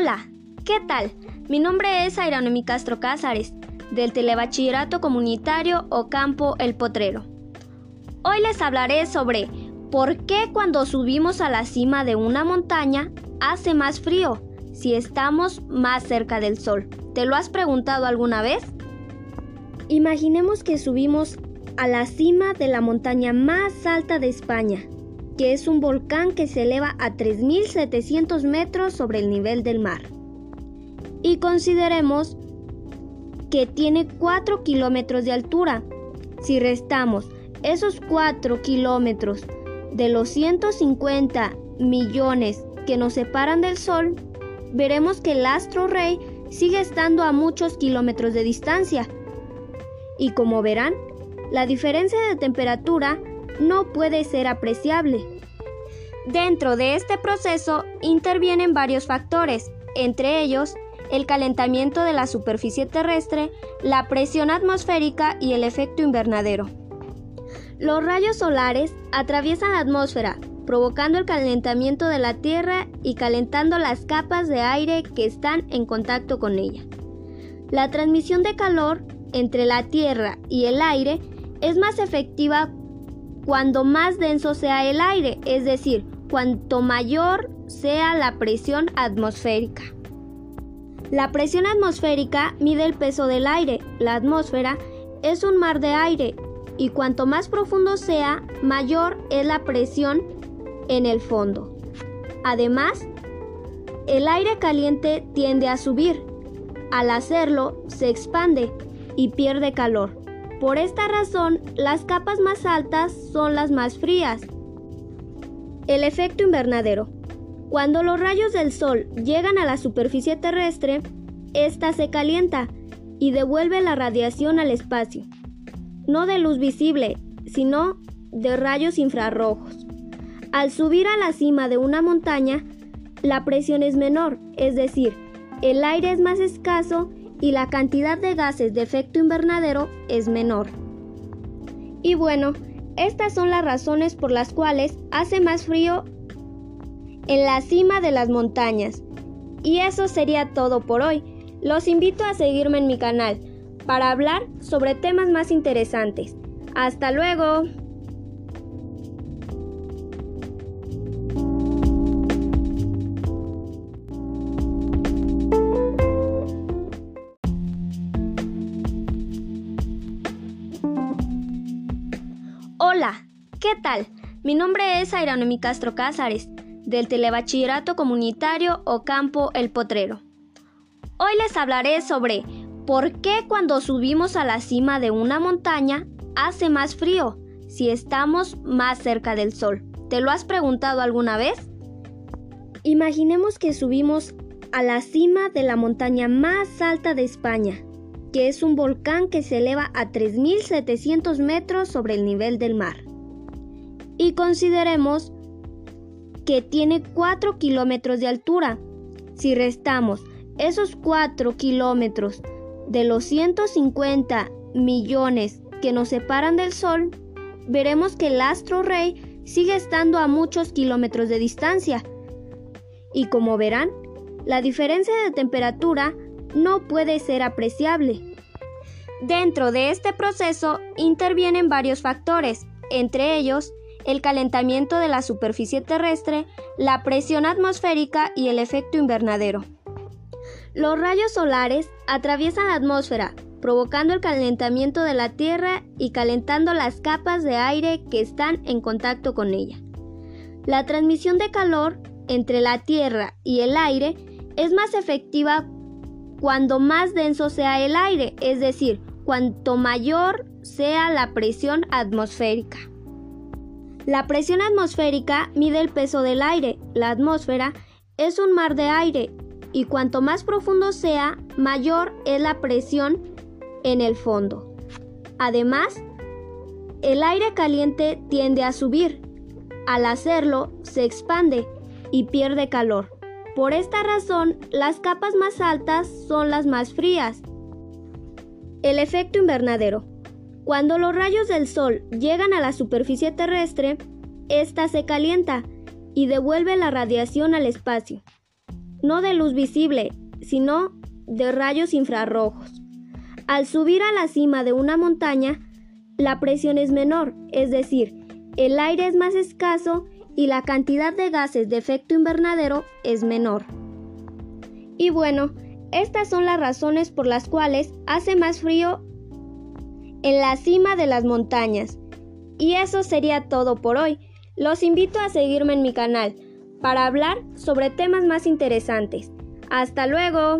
Hola, ¿qué tal? Mi nombre es Airanomi Castro Cázares, del Telebachillerato Comunitario Ocampo El Potrero. Hoy les hablaré sobre por qué cuando subimos a la cima de una montaña hace más frío si estamos más cerca del sol. ¿Te lo has preguntado alguna vez? Imaginemos que subimos a la cima de la montaña más alta de España, que es un volcán que se eleva a 3.700 metros sobre el nivel del mar. Y consideremos que tiene 4 kilómetros de altura. Si restamos esos 4 kilómetros de los 150 millones que nos separan del Sol, veremos que el astro rey sigue estando a muchos kilómetros de distancia y como verán, la diferencia de temperatura no puede ser apreciable. Dentro de este proceso intervienen varios factores, entre ellos el calentamiento de la superficie terrestre, la presión atmosférica y el efecto invernadero. Los rayos solares atraviesan la atmósfera, provocando el calentamiento de la Tierra y calentando las capas de aire que están en contacto con ella. La transmisión de calor entre la tierra y el aire es más efectiva cuando más denso sea el aire, es decir, cuanto mayor sea la presión atmosférica. La presión atmosférica mide el peso del aire. La atmósfera es un mar de aire y cuanto más profundo sea, mayor es la presión en el fondo. Además, el aire caliente tiende a subir. Al hacerlo, se expande y pierde calor. Por esta razón, las capas más altas son las más frías. El efecto invernadero. Cuando los rayos del Sol llegan a la superficie terrestre, ésta se calienta y devuelve la radiación al espacio. No de luz visible, sino de rayos infrarrojos. Al subir a la cima de una montaña, la presión es menor, es decir, el aire es más escaso y la cantidad de gases de efecto invernadero es menor. Y bueno, estas son las razones por las cuales hace más frío en la cima de las montañas. Y eso sería todo por hoy. Los invito a seguirme en mi canal para hablar sobre temas más interesantes. Hasta luego. ¿Qué tal? Mi nombre es Airanomi Castro Cázares, del Telebachillerato Comunitario Ocampo El Potrero. Hoy les hablaré sobre por qué cuando subimos a la cima de una montaña hace más frío si estamos más cerca del sol. ¿Te lo has preguntado alguna vez? Imaginemos que subimos a la cima de la montaña más alta de España, que es un volcán que se eleva a 3.700 metros sobre el nivel del mar. Y consideremos que tiene 4 kilómetros de altura. Si restamos esos 4 kilómetros de los 150 millones que nos separan del Sol, veremos que el astro rey sigue estando a muchos kilómetros de distancia. Y como verán, la diferencia de temperatura no puede ser apreciable. Dentro de este proceso intervienen varios factores, entre ellos el calentamiento de la superficie terrestre, la presión atmosférica y el efecto invernadero. Los rayos solares atraviesan la atmósfera, provocando el calentamiento de la Tierra y calentando las capas de aire que están en contacto con ella. La transmisión de calor entre la Tierra y el aire es más efectiva cuando más denso sea el aire, es decir, cuanto mayor sea la presión atmosférica. La presión atmosférica mide el peso del aire. La atmósfera es un mar de aire y cuanto más profundo sea, mayor es la presión en el fondo. Además, el aire caliente tiende a subir. Al hacerlo, se expande y pierde calor. Por esta razón, las capas más altas son las más frías. El efecto invernadero. Cuando los rayos del Sol llegan a la superficie terrestre, ésta se calienta y devuelve la radiación al espacio. no de luz visible, sino de rayos infrarrojos. Al subir a la cima de una montaña, la presión es menor, es decir, el aire es más escaso y la cantidad de gases de efecto invernadero es menor. Y bueno, estas son las razones por las cuales hace más frío en la cima de las montañas. Y eso sería todo por hoy. Los invito a seguirme en mi canal para hablar sobre temas más interesantes. Hasta luego.